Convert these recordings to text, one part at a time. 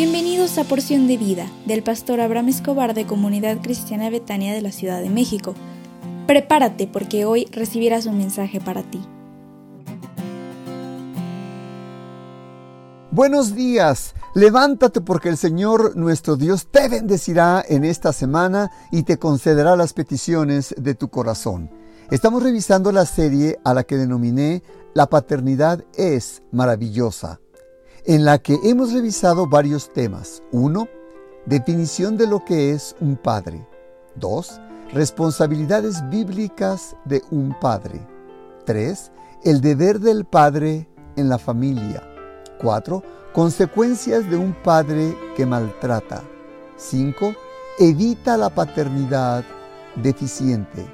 Bienvenidos a Porción de Vida del pastor Abraham Escobar de Comunidad Cristiana Betania de la Ciudad de México. Prepárate porque hoy recibirás un mensaje para ti. Buenos días, levántate porque el Señor nuestro Dios te bendecirá en esta semana y te concederá las peticiones de tu corazón. Estamos revisando la serie a la que denominé La paternidad es maravillosa en la que hemos revisado varios temas. 1. Definición de lo que es un padre. 2. Responsabilidades bíblicas de un padre. 3. El deber del padre en la familia. 4. Consecuencias de un padre que maltrata. 5. Evita la paternidad deficiente.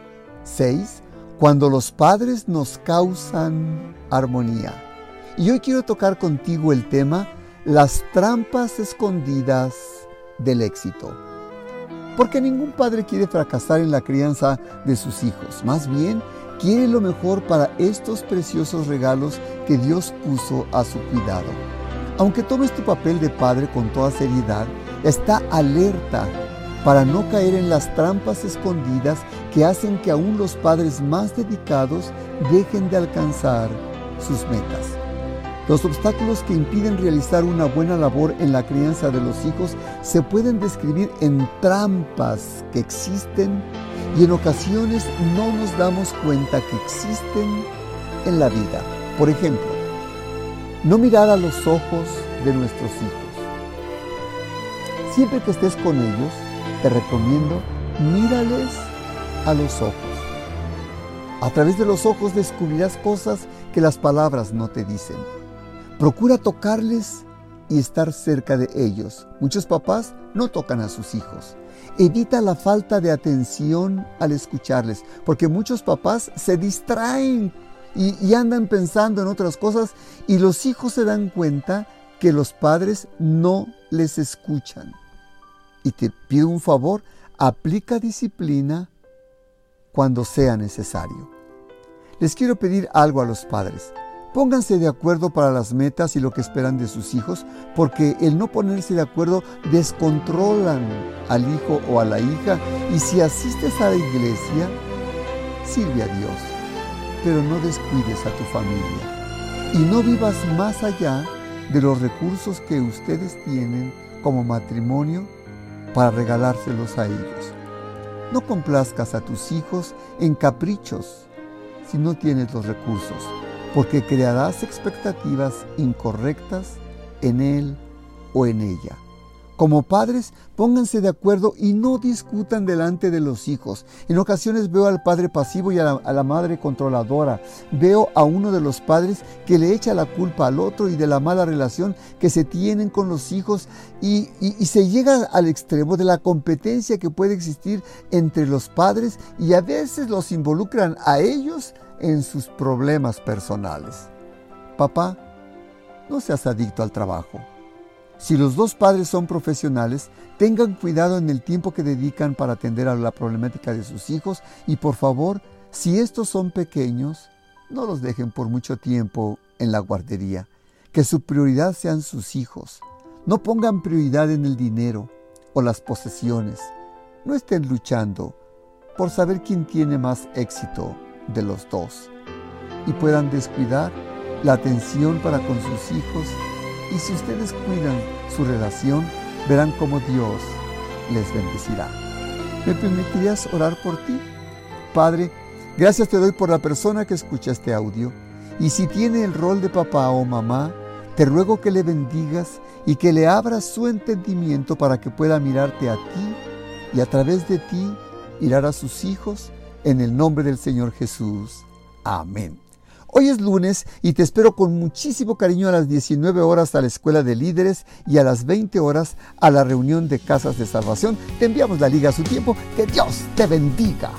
6. Cuando los padres nos causan armonía. Y hoy quiero tocar contigo el tema las trampas escondidas del éxito. Porque ningún padre quiere fracasar en la crianza de sus hijos, más bien quiere lo mejor para estos preciosos regalos que Dios puso a su cuidado. Aunque tomes tu papel de padre con toda seriedad, está alerta para no caer en las trampas escondidas que hacen que aún los padres más dedicados dejen de alcanzar sus metas. Los obstáculos que impiden realizar una buena labor en la crianza de los hijos se pueden describir en trampas que existen y en ocasiones no nos damos cuenta que existen en la vida. Por ejemplo, no mirar a los ojos de nuestros hijos. Siempre que estés con ellos, te recomiendo, mírales a los ojos. A través de los ojos descubrirás cosas que las palabras no te dicen. Procura tocarles y estar cerca de ellos. Muchos papás no tocan a sus hijos. Evita la falta de atención al escucharles, porque muchos papás se distraen y, andan pensando en otras cosas y los hijos se dan cuenta que los padres no les escuchan. Y te pido un favor, aplica disciplina cuando sea necesario. Les quiero pedir algo a los padres. Pónganse de acuerdo para las metas y lo que esperan de sus hijos, porque el no ponerse de acuerdo descontrolan al hijo o a la hija. Y si asistes a la iglesia, sirve a Dios, pero no descuides a tu familia. Y no vivas más allá de los recursos que ustedes tienen como matrimonio para regalárselos a ellos. No complazcas a tus hijos en caprichos si no tienes los recursos porque crearás expectativas incorrectas en él o en ella. Como padres, pónganse de acuerdo y no discutan delante de los hijos. En ocasiones veo al padre pasivo y a la, madre controladora. Veo a uno de los padres que le echa la culpa al otro y de la mala relación que se tienen con los hijos y se llega al extremo de la competencia que puede existir entre los padres y a veces los involucran a ellos en sus problemas personales. Papá, no seas adicto al trabajo. Si los dos padres son profesionales, tengan cuidado en el tiempo que dedican para atender a la problemática de sus hijos y por favor, si estos son pequeños, no los dejen por mucho tiempo en la guardería. Que su prioridad sean sus hijos. No pongan prioridad en el dinero o las posesiones. No estén luchando por saber quién tiene más éxito de los dos y puedan descuidar la atención para con sus hijos y si ustedes cuidan su relación, verán cómo Dios les bendecirá. ¿Me permitirías orar por ti? Padre, gracias te doy por la persona que escucha este audio y si tiene el rol de papá o mamá, te ruego que le bendigas y que le abras su entendimiento para que pueda mirarte a ti y a través de ti mirar a sus hijos en el nombre del Señor Jesús. Amén. Hoy es lunes y te espero con muchísimo cariño a las 19 horas a la Escuela de Líderes y a las 20 horas a la reunión de Casas de Salvación. Te enviamos la liga a su tiempo. Que Dios te bendiga.